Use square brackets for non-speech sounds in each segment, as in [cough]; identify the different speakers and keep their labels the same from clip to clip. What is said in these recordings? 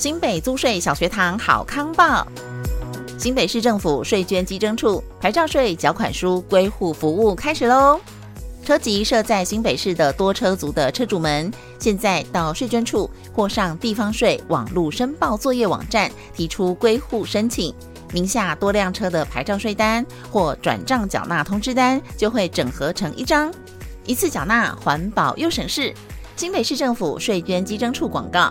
Speaker 1: 新北租税小学堂好康报，新北市政府税捐稽征处牌照税缴款书归户服务开始喽！车籍设在新北市的多车族的车主们，现在到税捐处或上地方税网络申报作业网站提出归户申请，名下多辆车的牌照税单或转账缴纳通知单就会整合成一张，一次缴纳，环保又省事。新北市政府税捐稽征处广告。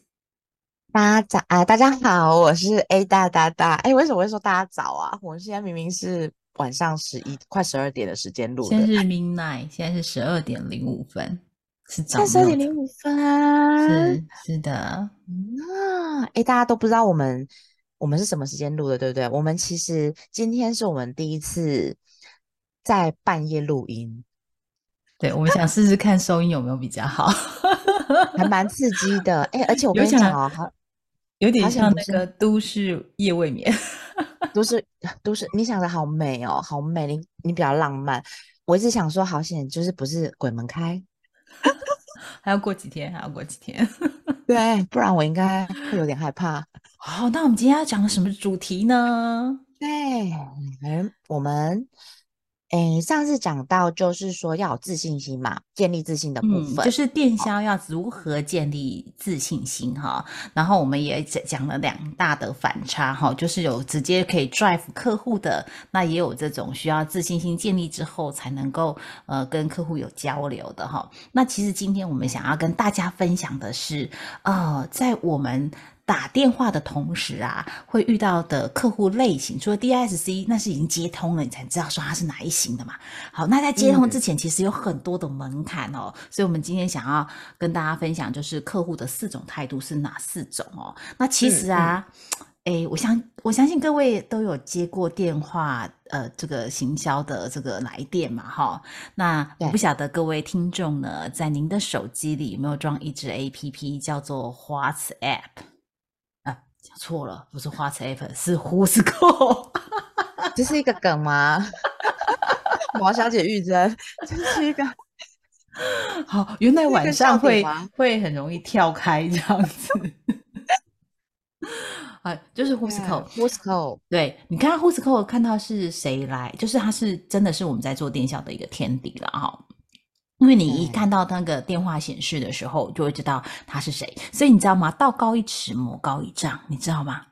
Speaker 2: 大家早啊！大家好，我是 A 大大大。哎，为什么会说大家早啊？我们现在明明是晚上十一快十二点的时间录
Speaker 1: 的。现在是 midnight，现在是十二点零五分，是早。
Speaker 2: 十二点零五分，
Speaker 1: 是是的。
Speaker 2: 啊，哎，大家都不知道我们我们是什么时间录的，对不对？我们其实今天是我们第一次在半夜录音。
Speaker 1: 对，我们想试试看收音有没有比较好，[laughs]
Speaker 2: 还蛮刺激的。哎，而且我跟你讲哦，
Speaker 1: 有点像那个都市夜未眠，
Speaker 2: 都市都市，你想的好美哦，好美，你你比较浪漫。我一直想说，好险，就是不是鬼门开，[laughs]
Speaker 1: 还要过几天，还要过几天，
Speaker 2: 对，不然我应该会有点害怕。
Speaker 1: 好，那我们今天要讲什么主题呢？
Speaker 2: 对，嗯，我们。诶，上次讲到就是说要有自信心嘛，建立自信的部分，
Speaker 1: 就是电销要如何建立自信心哈。然后我们也讲讲了两大的反差哈，就是有直接可以 drive 客户的，那也有这种需要自信心建立之后才能够呃跟客户有交流的哈。那其实今天我们想要跟大家分享的是，呃，在我们。打电话的同时啊，会遇到的客户类型，除了 DSC，那是已经接通了，你才知道说它是哪一型的嘛。好，那在接通之前，其实有很多的门槛哦。所以，我们今天想要跟大家分享，就是客户的四种态度是哪四种哦。那其实啊，哎，我相我相信各位都有接过电话，呃，这个行销的这个来电嘛，哈。那我不晓得各位听众呢，在您的手机里有没有装一支 APP，叫做 WhatsApp。讲错了，不是花 a p 是 Who'scall，[laughs]
Speaker 2: 这是一个梗吗？[laughs] 王小姐玉珍，这是一个
Speaker 1: 好，原来晚上会会很容易跳开这样子。啊，[laughs] 就是
Speaker 2: Who'scall，Who'scall，
Speaker 1: 对你看 Who'scall 看到是谁来，就是他是真的是我们在做电销的一个天敌了哈。因为你一看到那个电话显示的时候，就会知道他是谁。所以你知道吗？道高一尺，魔高一丈，你知道吗？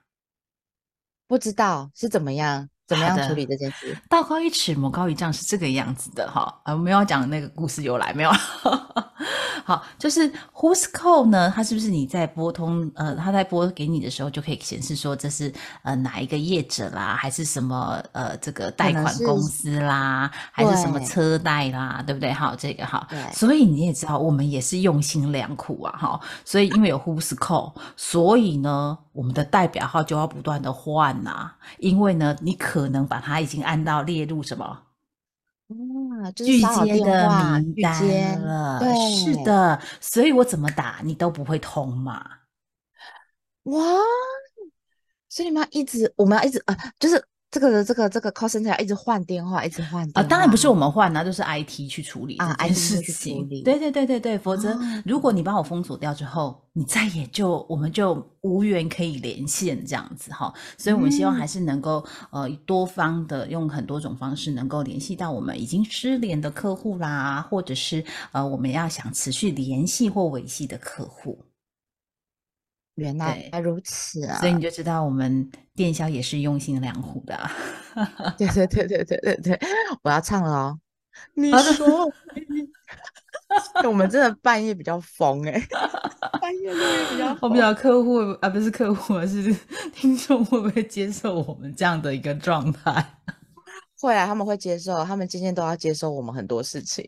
Speaker 2: 不知道是怎么样。怎么样处理这件事？[laughs]
Speaker 1: 道高一尺，魔高一丈是这个样子的哈。呃，没有讲那个故事由来没有？[laughs] 好，就是 Who's Call 呢？它是不是你在拨通？呃，他在拨给你的时候就可以显示说这是呃哪一个业者啦，还是什么呃这个贷款公司啦，还是什么车贷啦，对不对？好，这个哈。所以你也知道，我们也是用心良苦啊，哈。所以因为有 Who's Call，所以呢。我们的代表号就要不断的换呐，因为呢，你可能把它已经按到列入什么
Speaker 2: 啊，
Speaker 1: 拒接的名单了。对，是的，所以我怎么打你都不会通嘛。
Speaker 2: 哇，所以你们要一直，我们要一直啊，就是。这个这个这个 call center 一直换电话，一直换
Speaker 1: 啊！当然不是我们换啊，就是 IT 去处理啊，IT 去处理。对对对对对，否则如果你把我封锁掉之后，你再也就我们就无缘可以连线这样子哈。所以我们希望还是能够呃多方的用很多种方式能够联系到我们已经失联的客户啦，或者是呃我们要想持续联系或维系的客户。
Speaker 2: 原来如此啊！
Speaker 1: 所以你就知道我们电销也是用心良苦的。
Speaker 2: 对对对对对对对，我要唱了哦。你说，我们真的半夜比较疯哎，[laughs] 半半夜录音比较
Speaker 1: 我不知道客户啊，不是客户，是听众会不会接受我们这样的一个状态？
Speaker 2: 会啊，他们会接受，他们今天都要接受我们很多事情。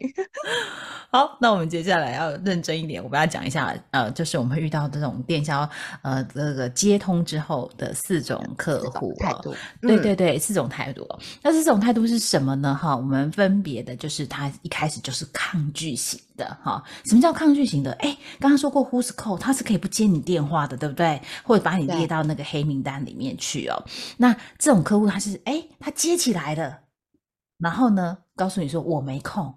Speaker 2: [laughs]
Speaker 1: 好，那我们接下来要认真一点，我们要讲一下，呃，就是我们遇到这种电销，呃，这个接通之后的四种客户
Speaker 2: 态度，
Speaker 1: 对对对，四种态度。那这种态度是什么呢？哈，我们分别的就是他一开始就是抗拒型的，哈，什么叫抗拒型的？哎，刚刚说过 Who's call，他是可以不接你电话的，对不对？或者把你列到那个黑名单里面去哦。那这种客户他是，哎，他接起来了，然后呢，告诉你说我没空。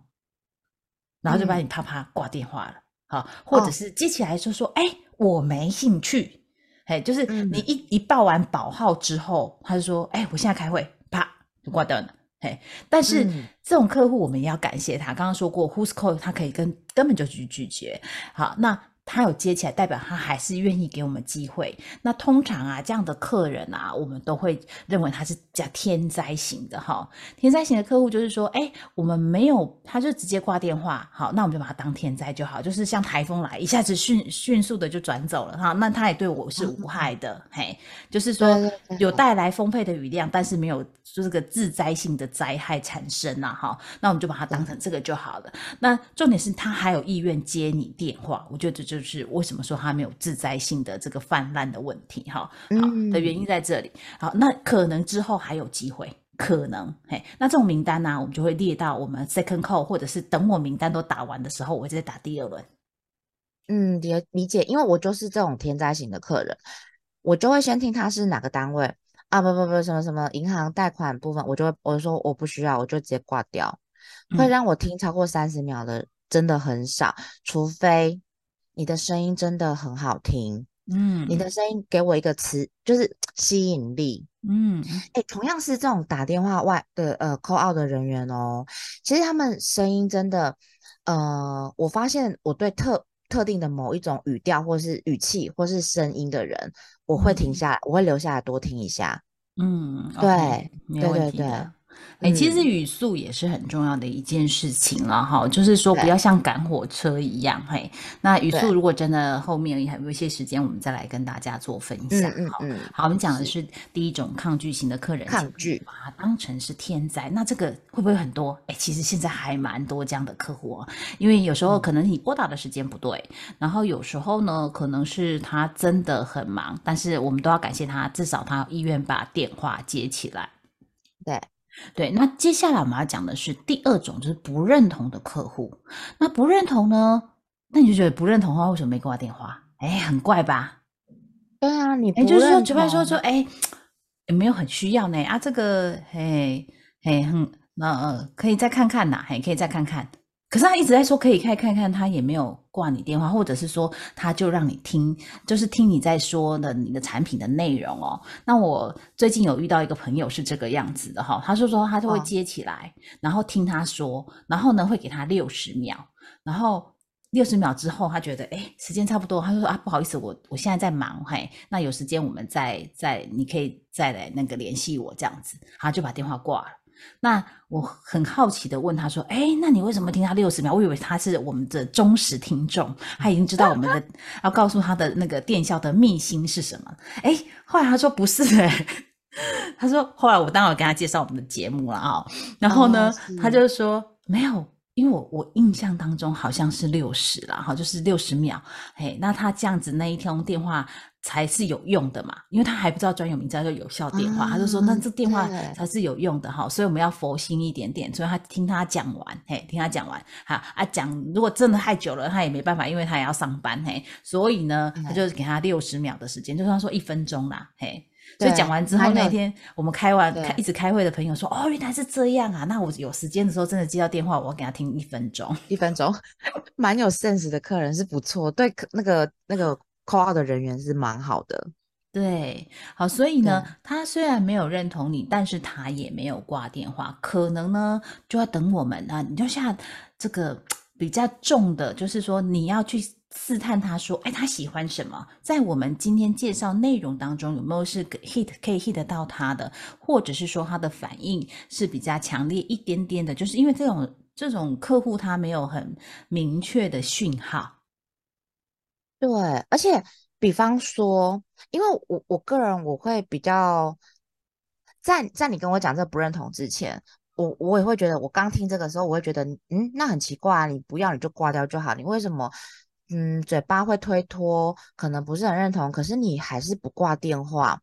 Speaker 1: 然后就把你啪啪挂电话了，好，或者是接起来就说，哎，我没兴趣，哎，就是你一一报完保号之后，他就说，哎，我现在开会，啪就挂断了，嘿，但是这种客户我们也要感谢他，刚刚说过，Who's call，他可以跟根本就去拒绝，好，那。他有接起来，代表他还是愿意给我们机会。那通常啊，这样的客人啊，我们都会认为他是叫天灾型的哈。天灾型的客户就是说，哎，我们没有，他就直接挂电话，好，那我们就把他当天灾就好，就是像台风来，一下子迅迅速的就转走了哈。那他也对我是无害的，嘿，就是说有带来丰沛的雨量，但是没有就是个自灾性的灾害产生呐，哈。那我们就把它当成这个就好了。那重点是他还有意愿接你电话，我觉得这就。就是为什么说它没有自灾性的这个泛滥的问题哈？好的原因在这里。好，那可能之后还有机会，可能嘿。那这种名单呢，我们就会列到我们 second call，或者是等我名单都打完的时候，我再打第二轮。
Speaker 2: 嗯，理理解，因为我就是这种天灾型的客人，我就会先听他是哪个单位啊？不不不，什么什么银行贷款部分，我就会我说我不需要，我就直接挂掉。会让我听超过三十秒的真的很少，除非。你的声音真的很好听，嗯，你的声音给我一个词，就是 [tsk] 吸引力，嗯，哎，同样是这种打电话外的呃 call out 的人员哦，其实他们声音真的，呃，我发现我对特特定的某一种语调或是语气或是声音的人，我会停下来，我会留下来多听一下，嗯，对，对对对。
Speaker 1: 哎，其实语速也是很重要的一件事情了哈，就是说不要像赶火车一样嘿。那语速如果真的后面还有一些时间，我们再来跟大家做分享。嗯嗯好，我们讲的是第一种抗拒型的客人，
Speaker 2: 抗拒
Speaker 1: 把它当成是天灾。那这个会不会很多？哎，其实现在还蛮多这样的客户哦，因为有时候可能你拨打的时间不对，然后有时候呢，可能是他真的很忙，但是我们都要感谢他，至少他意愿把电话接起来。
Speaker 2: 对。
Speaker 1: 对，那接下来我们要讲的是第二种，就是不认同的客户。那不认同呢？那你就觉得不认同的话，为什么没挂电话？哎，很怪吧？
Speaker 2: 对啊，你
Speaker 1: 哎，就是说，举办说说，哎，有没有很需要呢？啊，这个，嘿，嘿，哼，那呃可以再看看呐，嘿，可以再看看。可是他一直在说可以看看看，他也没有挂你电话，或者是说他就让你听，就是听你在说的你的产品的内容哦。那我最近有遇到一个朋友是这个样子的哈，他说说他就会接起来，然后听他说，然后呢会给他六十秒，然后六十秒之后他觉得哎时间差不多，他就说啊不好意思我我现在在忙嘿，那有时间我们再再你可以再来那个联系我这样子，他就把电话挂了。那我很好奇的问他说：“哎，那你为什么听他六十秒？我以为他是我们的忠实听众，他已经知道我们的要告诉他的那个电销的秘辛是什么。”哎，后来他说不是哎，他说后来我当然跟他介绍我们的节目了啊，然后呢，他就说没有。因为我我印象当中好像是六十啦，哈，就是六十秒，嘿，那他这样子那一通电话才是有用的嘛，因为他还不知道专有名叫做有效电话，他就说那这电话才是有用的哈，所以我们要佛心一点点，所以他听他讲完，嘿，听他讲完，哈啊讲，如果真的太久了，他也没办法，因为他也要上班，嘿，所以呢，他就给他六十秒的时间，就算说一分钟啦，嘿。所以讲完之后那天，我们开完开一直开会的朋友说：“哦，原来是这样啊！那我有时间的时候，真的接到电话，我给他听一分钟，
Speaker 2: 一分钟，[laughs] 蛮有 sense 的客人是不错，对那个那个 call 的人员是蛮好的。
Speaker 1: 对，好，所以呢，他虽然没有认同你，但是他也没有挂电话，可能呢就要等我们啊，你就像这个比较重的，就是说你要去。试探他说：“哎，他喜欢什么？在我们今天介绍内容当中，有没有是 hit 可以 hit 到他的，或者是说他的反应是比较强烈一点点的？就是因为这种这种客户他没有很明确的讯号。”
Speaker 2: 对，而且比方说，因为我我个人我会比较，在在你跟我讲这不认同之前，我我也会觉得，我刚听这个时候，我会觉得，嗯，那很奇怪啊，你不要你就挂掉就好，你为什么，嗯，嘴巴会推脱，可能不是很认同，可是你还是不挂电话，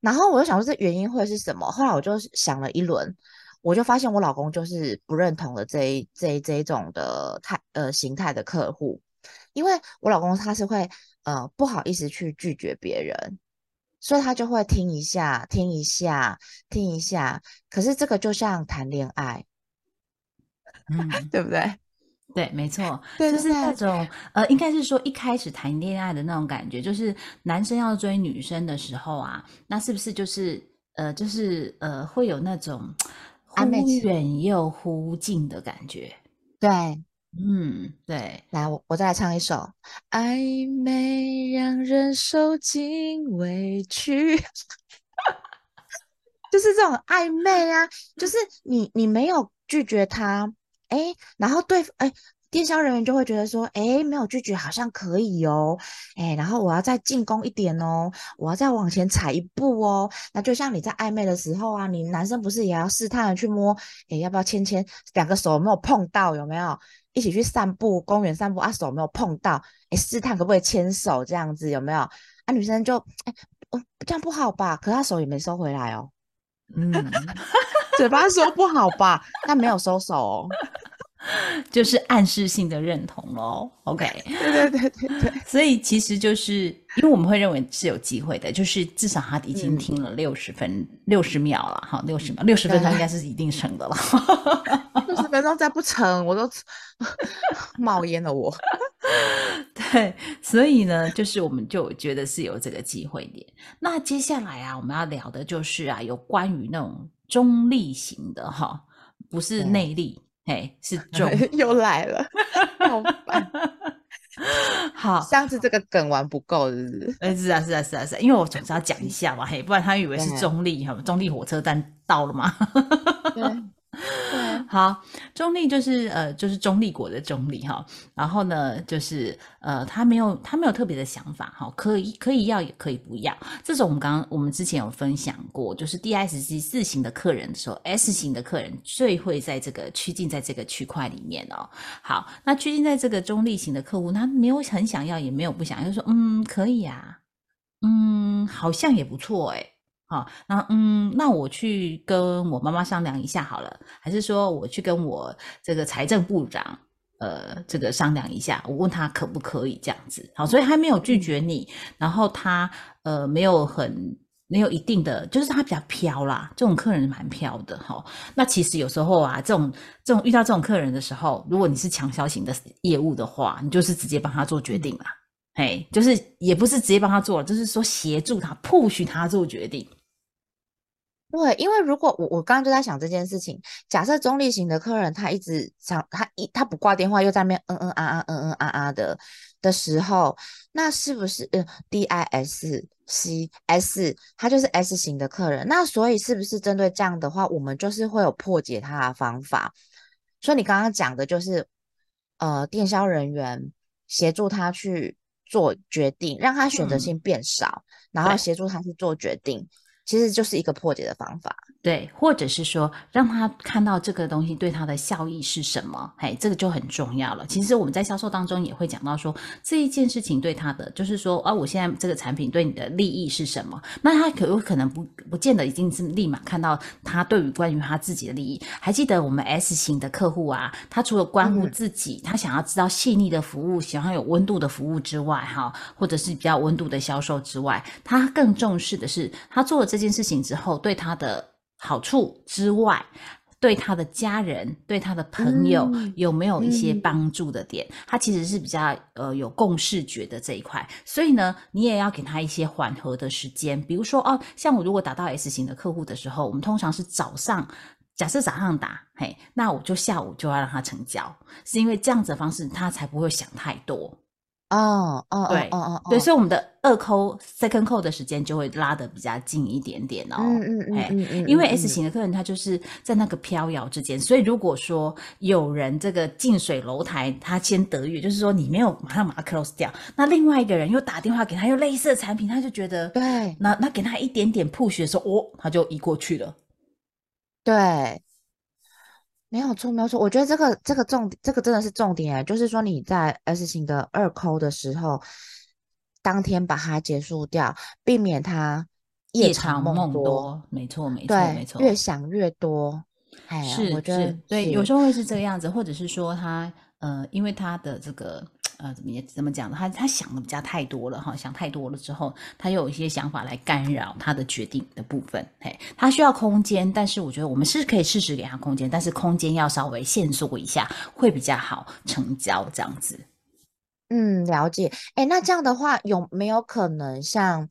Speaker 2: 然后我就想说这原因会是什么？后来我就想了一轮，我就发现我老公就是不认同的这一这一这一种的态呃形态的客户。因为我老公他是会呃不好意思去拒绝别人，所以他就会听一下听一下听一下。可是这个就像谈恋爱，嗯，对不对？
Speaker 1: 对，没错，就是那种呃，应该是说一开始谈恋爱的那种感觉，就是男生要追女生的时候啊，那是不是就是呃，就是呃，会有那种忽远又忽近的感觉？
Speaker 2: 对。
Speaker 1: 嗯，对，
Speaker 2: 来，我我再来唱一首《暧昧让人受尽委屈》，[laughs] 就是这种暧昧啊，就是你你没有拒绝他，哎，然后对，哎。电销人员就会觉得说，哎，没有拒绝，好像可以哦，哎，然后我要再进攻一点哦，我要再往前踩一步哦。那就像你在暧昧的时候啊，你男生不是也要试探的去摸，哎，要不要牵牵？两个手有没有碰到？有没有一起去散步？公园散步啊，手没有碰到，哎，试探可不可以牵手？这样子有没有？啊，女生就，哎，哦，这样不好吧？可他手也没收回来哦，嗯，[laughs] 嘴巴说不好吧，但没有收手哦。[laughs]
Speaker 1: 就是暗示性的认同喽，OK？
Speaker 2: 对对对对对，
Speaker 1: 所以其实就是因为我们会认为是有机会的，就是至少他已经听了六十分六十秒了，哈，六十秒六十分钟应该是一定成的了，[laughs]
Speaker 2: 六十分钟再不成我都 [laughs] 冒烟了我。
Speaker 1: 对，所以呢，就是我们就觉得是有这个机会点。那接下来啊，我们要聊的就是啊，有关于那种中立型的哈，不是内力。嘿，是中 [laughs]
Speaker 2: 又来了，[laughs] 好烦。
Speaker 1: 好，
Speaker 2: 上次这个梗玩不够，是不是？
Speaker 1: 哎，[laughs] 是啊，是啊，是啊，是啊，因为我总是要讲一下嘛，嘿，不然他以为是中立哈，中立火车站到了嘛？
Speaker 2: 对。
Speaker 1: 好，中立就是呃，就是中立国的中立哈。然后呢，就是呃，他没有他没有特别的想法哈，可以可以要也可以不要。这种我们刚刚我们之前有分享过，就是 D S G 四型的客人的时候，S 型的客人最会在这个趋近在这个区块里面哦。好，那趋近在这个中立型的客户，他没有很想要，也没有不想，就说嗯，可以呀，嗯，好像也不错哎。好，那嗯，那我去跟我妈妈商量一下好了，还是说我去跟我这个财政部长，呃，这个商量一下，我问他可不可以这样子。好，所以还没有拒绝你，然后他呃没有很没有一定的，就是他比较飘啦，这种客人蛮飘的哈。那其实有时候啊，这种这种遇到这种客人的时候，如果你是强销型的业务的话，你就是直接帮他做决定啦。哎，就是也不是直接帮他做，就是说协助他，push 他做决定。
Speaker 2: 对，因为如果我我刚刚就在想这件事情，假设中立型的客人他一直想他一他不挂电话，又在那边嗯嗯啊啊嗯嗯啊啊的的时候，那是不是呃 D I S C S 他就是 S 型的客人？那所以是不是针对这样的话，我们就是会有破解他的方法？所以你刚刚讲的就是呃电销人员协助他去做决定，让他选择性变少，然后协助他去做决定。其实就是一个破解的方法，
Speaker 1: 对，或者是说让他看到这个东西对他的效益是什么，嘿，这个就很重要了。其实我们在销售当中也会讲到说，这一件事情对他的，就是说啊，我现在这个产品对你的利益是什么？那他可有可能不不见得一定是立马看到他对于关于他自己的利益。还记得我们 S 型的客户啊，他除了关乎自己，他想要知道细腻的服务，喜欢有温度的服务之外，哈，或者是比较温度的销售之外，他更重视的是他做了这。这件事情之后，对他的好处之外，对他的家人、对他的朋友有没有一些帮助的点？他其实是比较呃有共视觉的这一块，所以呢，你也要给他一些缓和的时间。比如说哦，像我如果打到 S 型的客户的时候，我们通常是早上，假设早上打，嘿，那我就下午就要让他成交，是因为这样子的方式，他才不会想太多。
Speaker 2: 哦哦
Speaker 1: 对
Speaker 2: 哦哦哦，
Speaker 1: 对，所以我们的二扣 second 扣的时间就会拉得比较近一点点哦。
Speaker 2: 嗯嗯嗯
Speaker 1: 哎
Speaker 2: 嗯嗯，
Speaker 1: 因为
Speaker 2: 嗯
Speaker 1: S 型的客人他就是在那个飘摇之间，所以如果说有人这个近水楼台，他先得月，就是说你没有马上把它 close 掉，那另外一个人又打电话给他，又类似的产品，他就觉得，
Speaker 2: 对
Speaker 1: 那那给他一点点 push 的时候，哦，他就移过去了。
Speaker 2: 对，没有错没有错，我觉得这个这个重这个真的是重点欸，就是说你在 S 型的二抠的时候，当天把它结束掉，避免它夜长梦多，
Speaker 1: 多，没错，没错，
Speaker 2: 对
Speaker 1: 没，错，
Speaker 2: 越想越多。哎，
Speaker 1: 是
Speaker 2: 我觉得
Speaker 1: 是，对，有时候会是这个样子，或者是说他呃，因为他的这个呃怎么也怎么讲呢？他他想的比较太多了哈，想太多了之后，他又有一些想法来干扰他的决定的部分。嘿，他需要空间，但是我觉得我们是可以适时给他空间，但是空间要稍微限缩一下，会比较好成交这样子。
Speaker 2: 嗯，了解。哎，那这样的话，有没有可能像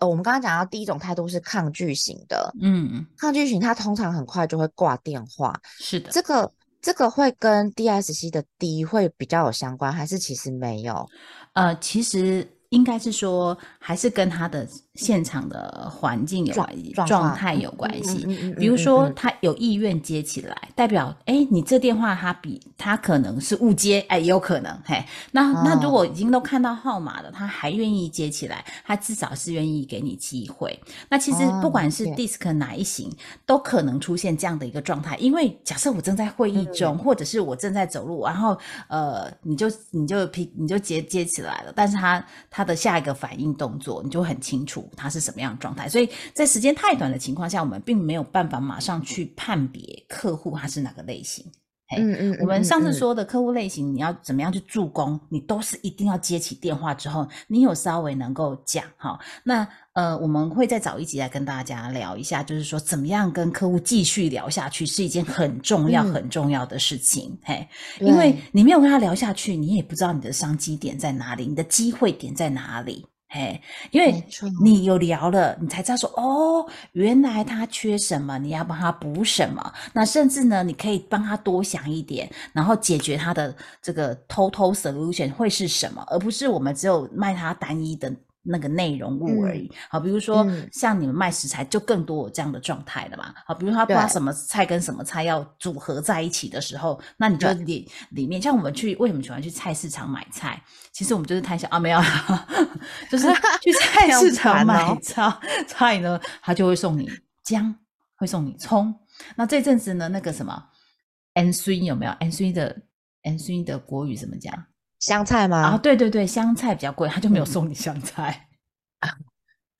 Speaker 2: 呃，我们刚刚讲到第一种态度是抗拒型的，
Speaker 1: 嗯，
Speaker 2: 抗拒型他通常很快就会挂电话，
Speaker 1: 是的。
Speaker 2: 这个这个会跟 DSC 的 D 会比较有相关，还是其实没有？
Speaker 1: 呃，其实应该是说，还是跟他的现场的环境有关系
Speaker 2: 状
Speaker 1: 状态有
Speaker 2: 嗯
Speaker 1: 关系。比如说他有意愿接起来，代表哎，你这电话他比他可能是误接，哎，也有可能嘿。那那如
Speaker 2: 哦
Speaker 1: 果已经都看到号码了，他还愿意接起来，他至少是愿意给你机会。那其实
Speaker 2: 哦
Speaker 1: 不管是 DISC 哪一型，都可能出现这样的一个状态。因为假设我正在会议中，或者是我正在走路，然后呃，你就你就批你就接接起来了，但是他他的下一个反应动作，你就很清楚他是什么样的状态。所以在时间太短的情况下，我们并没有办法马上去判别客户他是哪个类型。嘿
Speaker 2: 嗯嗯，
Speaker 1: 我们上次说的客户类型，你要怎么样去助攻，你都是一定要接起电话之后，你有稍微能够讲哈。那呃，我们会再找一集来跟大家聊一下，就是说怎么样跟客户继续聊下去，是一件很重要、
Speaker 2: 嗯
Speaker 1: 很重要的事情。嘿，因为你没有跟他聊下去，你也不知道你的商机点在哪里，你的机会点在哪里。嘿，因为你有聊了，你才知道说哦，原来他缺什么，你要帮他补什么。那甚至呢，你可以帮他多想一点，然后解决他的这个 total solution 会是什么，而不是我们只有卖他单一的那个内容物而已。好，比如说、
Speaker 2: 嗯
Speaker 1: 像你们卖食材，就更多有这样的状态了嘛。好，比如他不知道什么菜跟什么菜要组合在一起的时候，那你就里里面，像我们去为什么喜欢去菜市场买菜？其实我们就是贪小啊，没有啦，[laughs] 就是去菜 [laughs] 市场买菜菜呢，他就会送你姜，会送你葱。那这阵子呢，那个什么 N C 有没有 N C 的 N C 的国语怎么讲？
Speaker 2: 香菜吗啊，
Speaker 1: 对对对，香菜比较贵，他就没有
Speaker 2: 嗯
Speaker 1: 送你香菜。[laughs]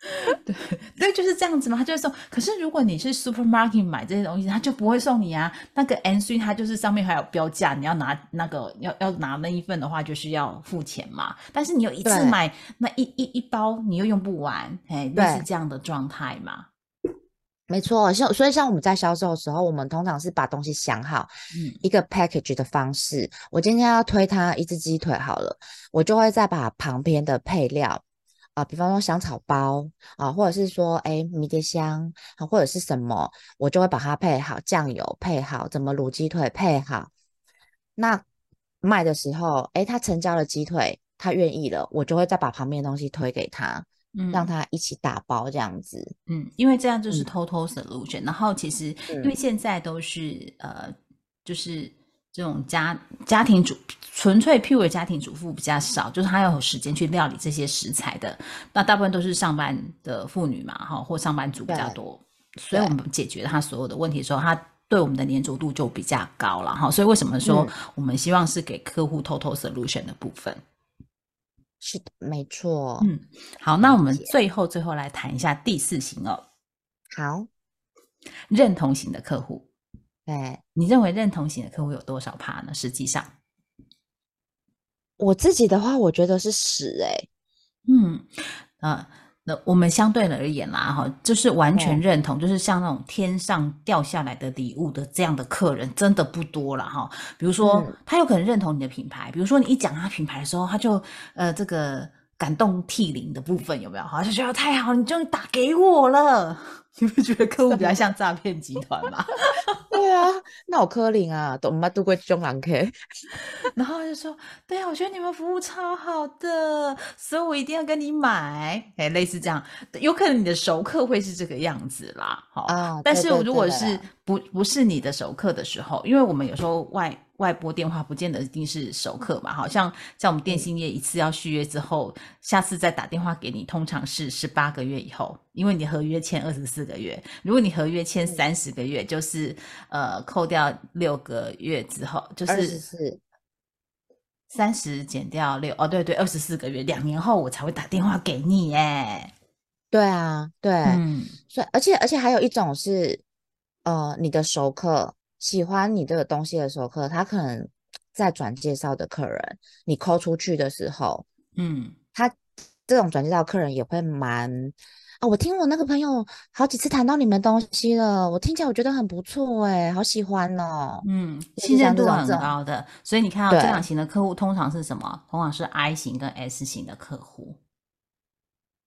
Speaker 1: [laughs] 对对，就是这样子嘛，他就会送。可是如果你是 supermarket 买这些东西，他就不会送你啊。那个 N C 它就是上面还有标价，你要拿那个要要拿那一份的话，就是要付钱嘛。但是你有一次买那一一一包，你又用不完，哎，类似
Speaker 2: 对
Speaker 1: 这样的状态嘛。
Speaker 2: 没错，像所以像我们在销售的时候，我们通常是把东西想好，
Speaker 1: 嗯
Speaker 2: 一个 package 的方式。我今天要推他一只鸡腿好了，我就会再把旁边的配料啊、比方说香草包啊、或者是说哎迷迭香啊，或者是什么，我就会把它配好，酱油配好，怎么卤鸡腿配好。那卖的时候，哎，他成交了鸡腿，他愿意了，我就会再把旁边的东西推给他，
Speaker 1: 嗯，
Speaker 2: 让他一起打包这样子。
Speaker 1: 嗯，因为这样就是
Speaker 2: 嗯
Speaker 1: total solution、然后其实因为现在都是呃，就是这种家家庭主纯粹 pure 家庭主妇比较少，就是她要有时间去料理这些食材的。那大部分都是上班的妇女嘛，哈，或上班族比较多，所以我们解决他所有的问题的时候，他对我们的粘着度就比较高了哈。所以为什么说
Speaker 2: 嗯
Speaker 1: 我们希望是给客户 total solution 的部分？
Speaker 2: 是的，没错。
Speaker 1: 嗯，好，那我们最后最后来谈一下第四型哦，
Speaker 2: 好，
Speaker 1: 认同型的客户。
Speaker 2: 对。
Speaker 1: 你认为认同型的客户有多少趴呢？实际上，
Speaker 2: 我自己的话，我觉得是十哎、
Speaker 1: 嗯，呃，那我们相对而言啦，哈，就是完全
Speaker 2: 嗯
Speaker 1: 认同，就是像那种天上掉下来的礼物的这样的客人，真的不多了哈。比如说，
Speaker 2: 嗯
Speaker 1: 他有可能认同你的品牌，比如说你一讲他品牌的时候，他就呃这个感动涕零的部分有没有？好，像觉得太好了，你终于打给我了。[laughs] 你不觉得客户比较像诈骗集团吗？[laughs]
Speaker 2: 对啊，那我柯林啊，都没度过中狼 K。[laughs]
Speaker 1: 然后就说：“对啊，我觉得你们服务超好的，所以我一定要跟你买。”哎，类似这样，有可能你的熟客会是这个样子啦。好，
Speaker 2: 啊，
Speaker 1: 但是如果是不不是你的熟客的时候，因为我们有时候外外拨电话不见得一定是熟客嘛，好像像我们电信业一次要续约之后，下次再打电话给你，通常是十八个月以后，因为你合约签二十四个月，如果你合约签三十个月，就是呃扣掉六个月之后，就是
Speaker 2: 四，
Speaker 1: 三十减掉六，哦对对，二十四个月，两年后我才会打电话给你耶。
Speaker 2: 对啊，对，
Speaker 1: 嗯。
Speaker 2: 所以而且而且还有一种是，呃，你的熟客喜欢你这个东西的熟客，他可能在转介绍的客人，你抠出去的时候，
Speaker 1: 嗯。
Speaker 2: 他这种转介绍客人也会蛮啊，我听我那个朋友好几次谈到你们东西了，我听起来我觉得很不错哎，好喜欢哦。
Speaker 1: 嗯，信任度很高的，所以你看到这
Speaker 2: 对
Speaker 1: 两型的客户通常是什么？通常是 I 型跟 S 型的客户。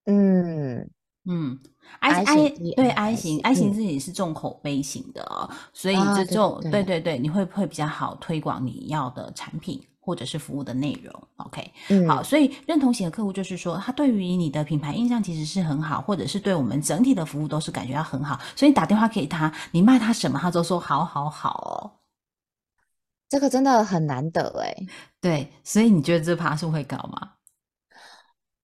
Speaker 2: 嗯，
Speaker 1: 嗯，I
Speaker 2: I 型
Speaker 1: I 对 I 型 I 型
Speaker 2: 嗯
Speaker 1: 自己是重口碑型的哦，所以这种
Speaker 2: 对
Speaker 1: 对对对，你会会比较好推广你要的产品或者是服务的内容。OK，
Speaker 2: 嗯，
Speaker 1: 好，所以认同型的客户就是说，他对于你的品牌印象其实是很好，或者是对我们整体的服务都是感觉到很好，所以你打电话给他，你卖他什么，他都说好好好哦。
Speaker 2: 这个真的很难得哎。
Speaker 1: 对，所以你觉得这爬数会高吗？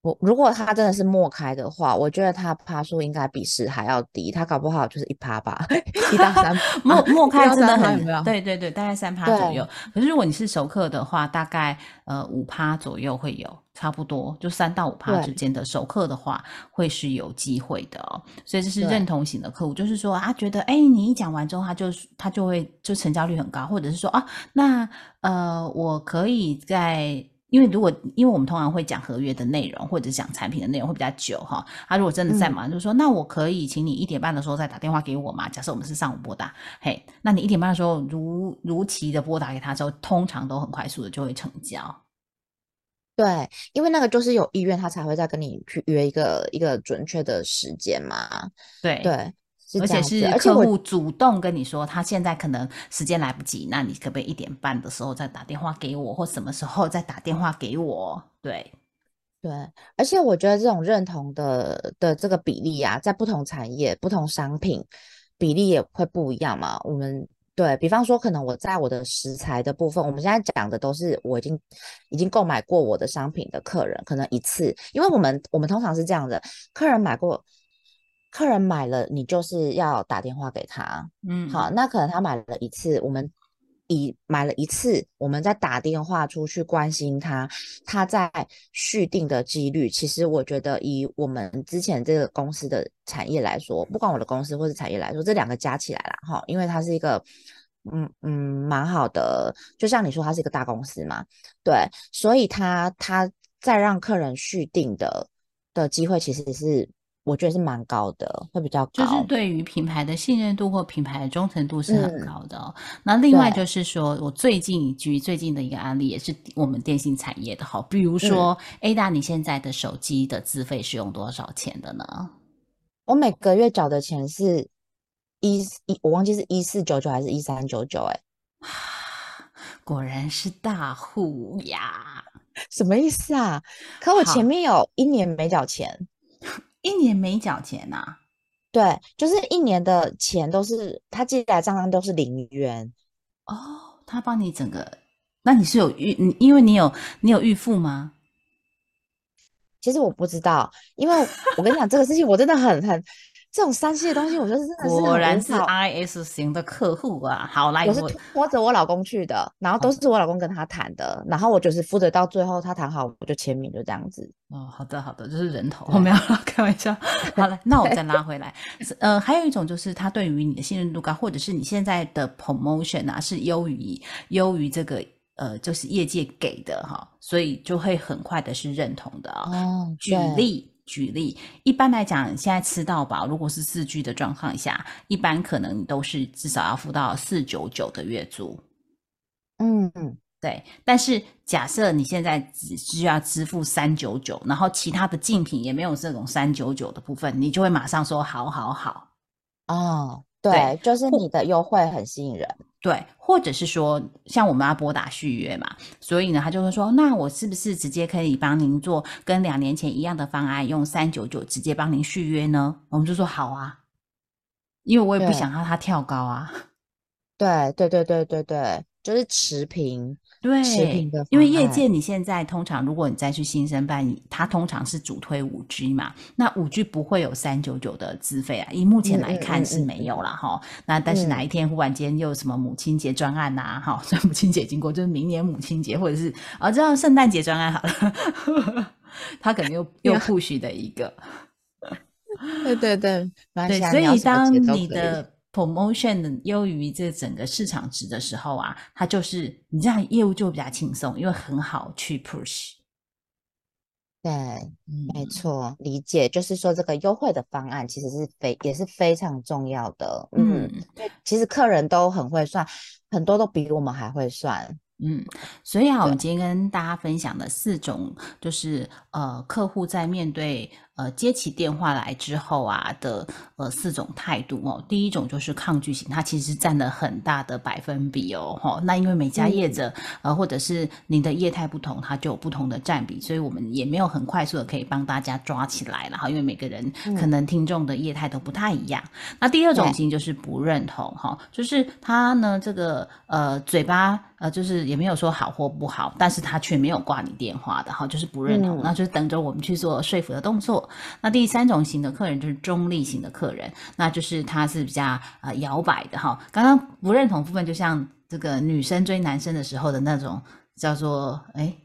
Speaker 2: 我如果他真的是默开的话，我觉得他趴数应该比十还要低，他搞不好就是一趴吧，[laughs] 一到三趴，[laughs]
Speaker 1: 默默开真的很？对对对，大概三趴左右。可是如果你是熟客的话，大概呃五趴左右会有，差不多就三到五趴之间的熟客的话，会是有机会的哦。所以这是
Speaker 2: 对
Speaker 1: 认同型的客户，就是说啊，觉得哎，你一讲完之后，他就他就会就成交率很高，或者是说啊，那呃，我可以在。因为如果因为我们通常会讲合约的内容，或者讲产品的内容会比较久哈，他、如果真的在
Speaker 2: 嗯
Speaker 1: 忙，就说那我可以请你一点半的时候再打电话给我嘛？假设我们是上午拨打，嘿，那你一点半的时候如如期的拨打给他之后，通常都很快速的就会成交。
Speaker 2: 对，因为那个就是有意愿，他才会再跟你去约一个一个准确的时间嘛。
Speaker 1: 对
Speaker 2: 对，是
Speaker 1: 而且是客户主动跟你说，他现在可能时间来不及，那你可不可以一点半的时候再打电话给我，或什么时候再打电话给我？对，
Speaker 2: 对，而且我觉得这种认同的的这个比例啊，在不同产业、不同商品比例也会不一样嘛。我们对比方说，可能我在我的食材的部分，我们现在讲的都是我已经已经购买过我的商品的客人，可能一次，因为我们我们通常是这样的，客人买过，客人买了，你就是要打电话给他，
Speaker 1: 嗯，
Speaker 2: 好，那可能他买了一次，我们以买了一次，我们再打电话出去关心他，他在续订的几率，其实我觉得以我们之前这个公司的产业来说，不管我的公司或是产业来说，这两个加起来啦，哈，因为它是一个。嗯嗯，蛮好的，就像你说，它是一个大公司嘛，对，所以他他再让客人续订的的机会，其实是我觉得是蛮高的，会比较高。
Speaker 1: 就是对于品牌的信任度或品牌的忠诚度是很
Speaker 2: 嗯
Speaker 1: 高的哦。那另外就是说，我最近举最近的一个案例，也是我们电信产业的好，比如
Speaker 2: 嗯
Speaker 1: 说 Ada，你现在的手机的资费是用多少钱的呢？
Speaker 2: 我每个月缴的钱是一一，我忘记是一四九九还是一三九九，哎，
Speaker 1: 果然是大户呀！
Speaker 2: 什么意思啊？可我前面有一年没缴钱，
Speaker 1: 一年没缴钱呐、啊？
Speaker 2: 对，就是一年的钱都是他寄来账单都是零元，
Speaker 1: 哦，他帮你整个，那你是有预，你因为你有你有预付吗？
Speaker 2: 其实我不知道，因为我跟你讲这个事情，我真的很很这种三 C 的东西，我觉得真的是
Speaker 1: 果然是 IS 型的客户啊！好，来
Speaker 2: 我是
Speaker 1: 我
Speaker 2: 拖着我老公去的，然后都是我老公跟他谈的，然后我就是负责到最后他谈好我就签名，就这样子。
Speaker 1: 哦，好的好的，就是人头，
Speaker 2: 对 [laughs]
Speaker 1: 我没有开玩笑。[laughs] 好了，那我再拉回来。呃，还有一种就是他对于你的信任度高，或者是你现在的 promotion 啊是优于优于这个呃，就是业界给的哈，所以就会很快的是认同的哦。
Speaker 2: 哦，
Speaker 1: 举，例。举例，一般来讲，现在吃到饱，如果是四居的状况下，一般可能都是至少要付到四九九的月租。
Speaker 2: 嗯嗯，
Speaker 1: 对，但是假设你现在只需要支付三九九，然后其他的竞品也没有这种三九九的部分，你就会马上说好好好。
Speaker 2: 哦，
Speaker 1: 对
Speaker 2: 对，就是你的优惠很吸引人。
Speaker 1: 对，或者是说，像我们要拨打续约嘛，所以呢，他就会说，那我是不是直接可以帮您做跟两年前一样的方案，用三九九直接帮您续约呢？我们就说好啊，因为我也不想让他跳高啊。
Speaker 2: 对对对对对对，就是持平。
Speaker 1: 对
Speaker 2: 持平的，
Speaker 1: 因为业界你现在通常，如果你再去新生办，你它通常是主推五 G 嘛，那五 G 不会有三九九的资费啊，以目前来看是没有了哈。那但是哪一天忽然间又有什么母亲节专案呐、哈，[laughs] 虽然母亲节已经过，就是明年母亲节或者是啊这样圣诞节专案好了，他可能又 [laughs] 又
Speaker 2: 呀
Speaker 1: push 的一个。
Speaker 2: 对对对，
Speaker 1: 对，
Speaker 2: 啊 [laughs]
Speaker 1: 所以当你的 promotion 优于这整个市场值的时候啊，它就是你这样业务就比较轻松，因为很好去 push。
Speaker 2: 对，
Speaker 1: 嗯，
Speaker 2: 没错，理解。就是说，这个优惠的方案其实是非也是非常重要的。嗯，
Speaker 1: 嗯
Speaker 2: 其实客人都很会算，很多都比我们还会算。
Speaker 1: 嗯，所以啊，我们今天跟大家分享的四种，就是呃，客户在面对呃接起电话来之后啊的呃四种态度哦。第一种就是抗拒型，它其实占了很大的百分比哦。哈、那因为每家业
Speaker 2: 嗯
Speaker 1: 者、呃或者是您的业态不同，它就有不同的占比，所以我们也没有很快速的可以帮大家抓起来了哈。因为每个人可
Speaker 2: 嗯
Speaker 1: 能听众的业态都不太一样。那第二种
Speaker 2: 对
Speaker 1: 型就是不认同哈，就是他呢这个呃嘴巴呃就是也没有说好或不好，但是他却没有挂你电话的哈，就是不认同，
Speaker 2: 嗯
Speaker 1: 那就是等着我们去做说服的动作。那第三种型的客人就是中立型的客人，那就是他是比较呃摇摆的哈。刚刚不认同部分就像这个女生追男生的时候的那种叫做哎。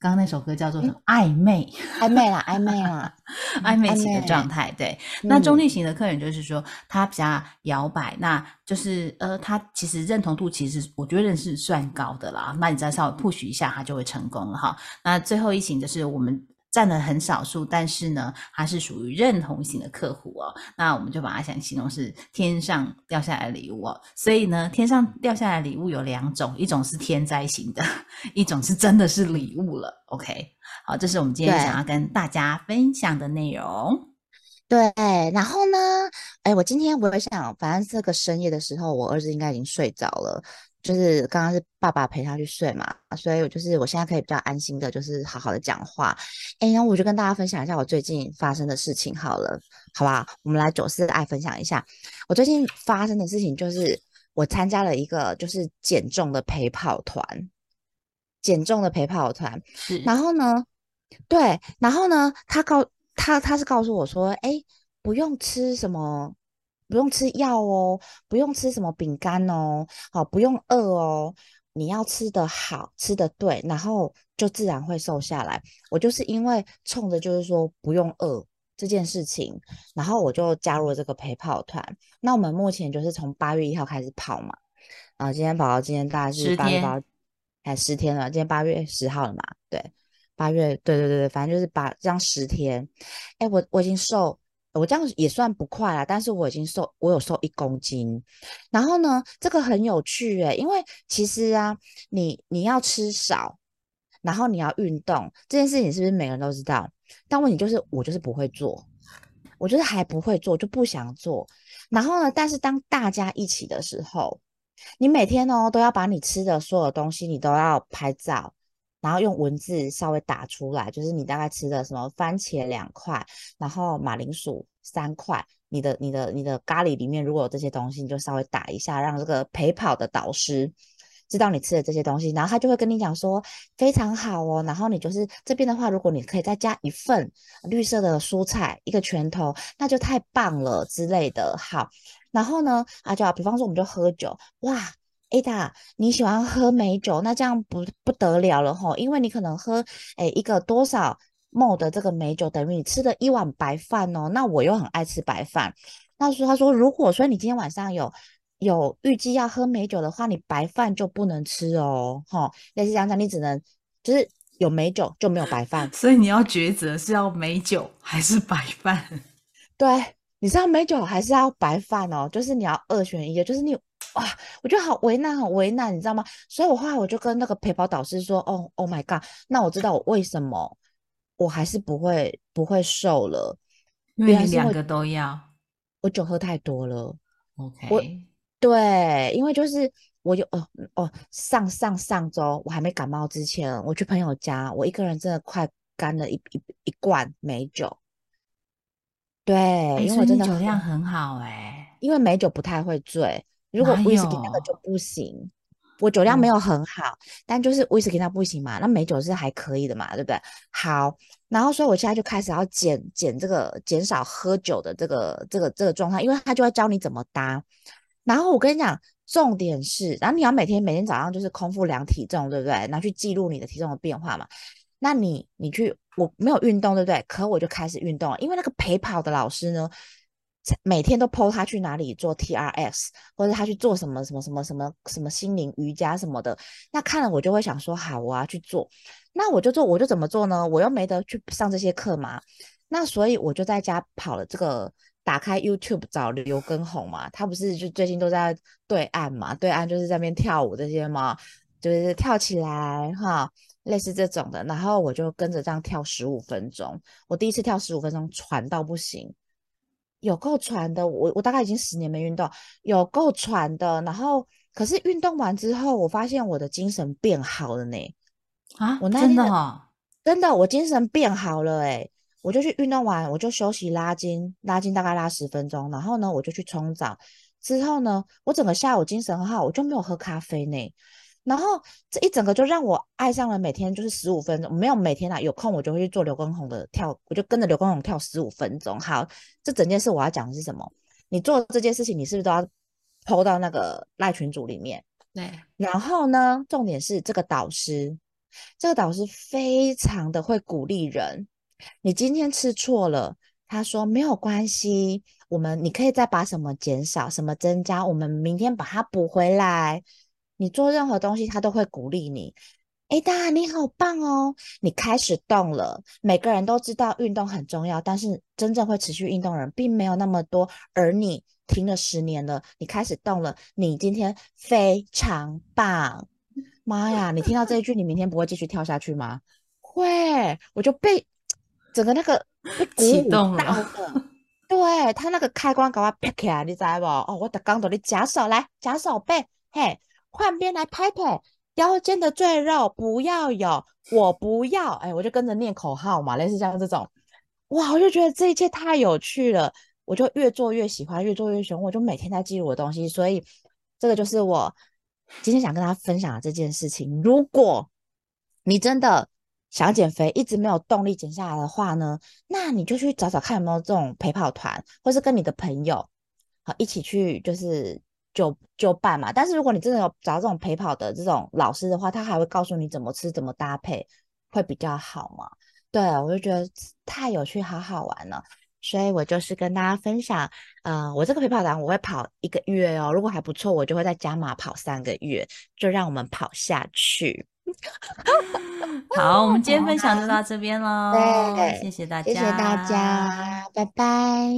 Speaker 1: 刚刚那首歌叫做什么？暧昧，
Speaker 2: 暧昧啦，暧昧啦。[laughs]
Speaker 1: 暧昧型的
Speaker 2: 昧
Speaker 1: 状态，对。那中
Speaker 2: 嗯
Speaker 1: 立型的客人就是说，他比较摇摆，那就是呃，他其实认同度其实我觉得是算高的啦。那你再稍微 push 一下，他就会成功了哈。那最后一型就是我们占了很少数，但是呢，他是属于认同型的客户哦。那我们就把它想形容是天上掉下来的礼物哦。所以呢，天上掉下来的礼物有两种，一种是天灾型的，[laughs] 一种是真的是礼物了。OK，好，这是我们今天想要跟大家分享的内容。
Speaker 2: 对，然后呢，哎，我今天我也想，反正这个深夜的时候，我儿子应该已经睡着了，就是刚刚是爸爸陪他去睡嘛，所以我就是我现在可以比较安心的，就是好好的讲话。哎，然后我就跟大家分享一下我最近发生的事情好了，好吧？我们来九四爱分享一下我最近发生的事情，就是我参加了一个就是减重的陪跑团，减重的陪跑团，
Speaker 1: 是，
Speaker 2: 然后呢，对，然后呢，他告他他是告诉我说，哎，不用吃什么，不用吃药哦，不用吃什么饼干哦，好，不用饿哦，你要吃的好，吃的对，然后就自然会瘦下来。我就是因为冲着就是说不用饿这件事情，然后我就加入了这个陪跑团。那我们目前就是从八月一号开始跑嘛，啊，今天跑到今天大概是八月八，哎十天了，今天八月十号了嘛，对。八月，对对对对，反正就是八这样十天，哎，我我已经瘦，我这样也算不快啦，但是我已经瘦，我有瘦一公斤。然后呢，这个很有趣诶，因为其实啊，你你要吃少，然后你要运动，这件事情是不是每个人都知道？但问题就是我就是不会做，我就是还不会做，就不想做。然后呢，但是当大家一起的时候，你每天哦都要把你吃的所有东西，你都要拍照。然后用文字稍微打出来，就是你大概吃的什么番茄两块，然后马铃薯三块，你的你的你的咖喱里面如果有这些东西，你就稍微打一下，让这个陪跑的导师知道你吃的这些东西，然后他就会跟你讲说非常好哦，然后你就是这边的话，如果你可以再加一份绿色的蔬菜，一个拳头，那就太棒了之类的。好，然后呢，啊就比方说我们就喝酒，哇。Ada，你喜欢喝美酒，那这样不不得了了吼，因为你可能喝诶一个多少 ml 的这个美酒，等于你吃了一碗白饭哦。那我又很爱吃白饭，那说他说，如果说你今天晚上有有预计要喝美酒的话，你白饭就不能吃哦，吼，类似这样讲，你只能就是有美酒就没有白饭，[laughs]
Speaker 1: 所以你要抉择是要美酒还是白饭。[laughs]
Speaker 2: 对，你是要美酒还是要白饭哦？就是你要二选一，就是你。哇，我觉得好为难，很为难，你知道吗？所以我后来我就跟那个陪跑导师说：“哦，Oh my god，那我知道我为什么我还是不会不会瘦了，
Speaker 1: 因为你两个都要。
Speaker 2: 我酒喝太多了。
Speaker 1: OK，
Speaker 2: 对，因为就是我有哦哦，上上上周我还没感冒之前，我去朋友家，我一个人真的快干了一一一罐美酒。对，因为我真的
Speaker 1: 酒量很好哎，
Speaker 2: 因为美酒不太会醉，如果威士忌那个就不行。我酒量没有很好，但就是威士忌它不行嘛，那美酒是还可以的嘛，对不对？好，然后所以我现在就开始要减减这个减少喝酒的这个这个这个状态，因为他就会教你怎么搭。然后我跟你讲，重点是，然后你要每天每天早上就是空腹量体重，对不对？然后去记录你的体重的变化嘛。那你你去我没有运动，对不对？可我就开始运动，因为那个陪跑的老师呢。每天都 PO 他去哪里做 TRX，或者他去做什么什么什么什么什么心灵瑜伽什么的，那看了我就会想说，好，我要去做。那我就做，我就怎么做呢？我又没得去上这些课嘛。那所以我就在家跑了这个，打开 YouTube 找刘畊宏嘛，他不是就最近都在对岸嘛，对岸就是在那边跳舞这些嘛，就是跳起来哈，类似这种的。然后我就跟着这样跳十五分钟，我第一次跳十五分钟，喘到不行。有够喘的，我我大概已经十年没运动，有够喘的。然后，可是运动完之后，我发现我的精神变好了呢。
Speaker 1: 啊，我真的哈，
Speaker 2: 真的，我精神变好了哎！我就去运动完，我就休息拉筋，拉筋大概拉十分钟，然后呢，我就去冲澡。之后呢，我整个下午精神很好，我就没有喝咖啡呢。然后这一整个就让我爱上了每天就是十五分钟，没有每天啊，有空我就会去做刘畊宏的跳，我就跟着刘畊宏跳十五分钟。好，这整件事我要讲的是什么？你做这件事情，你是不是都要抛到那个赖群组里面？
Speaker 1: 对。
Speaker 2: 然后呢，重点是这个导师，这个导师非常的会鼓励人。你今天吃错了，他说没有关系，我们你可以再把什么减少，什么增加，我们明天把它补回来。你做任何东西，他都会鼓励你。哎，大你好棒哦！你开始动了。每个人都知道运动很重要，但是真正会持续运动人并没有那么多。而你停了十年了，你开始动了，你今天非常棒。妈呀！你听到这一句，你明天不会继续跳下去吗？会，我就被整个那个 [laughs] 被
Speaker 1: 启动了。
Speaker 2: 对他那个开关给我劈起来，你知不？哦，我的刚到你假手来，假手背，嘿。换边来拍腿，腰间的赘肉不要有，我不要，哎，我就跟着念口号嘛，类似像这种，哇，我就觉得这一切太有趣了，我就越做越喜欢，越做越喜欢，我就每天在记录我的东西，所以这个就是我今天想跟大家分享的这件事情。如果你真的想减肥，一直没有动力减下来的话呢，那你就去找找看有没有这种陪跑团，或是跟你的朋友好一起去，就是。就就办嘛，但是如果你真的有找这种陪跑的这种老师的话，他还会告诉你怎么吃、怎么搭配会比较好嘛？对，我就觉得太有趣、好好玩了，所以我就是跟大家分享，呃，我这个陪跑团我会跑一个月哦，如果还不错，我就会再加码跑三个月，就让我们跑下去。[laughs]
Speaker 1: 好，我们今天分享就到这边 [laughs] 喽，对，谢谢大家，
Speaker 2: 谢谢大家，拜拜。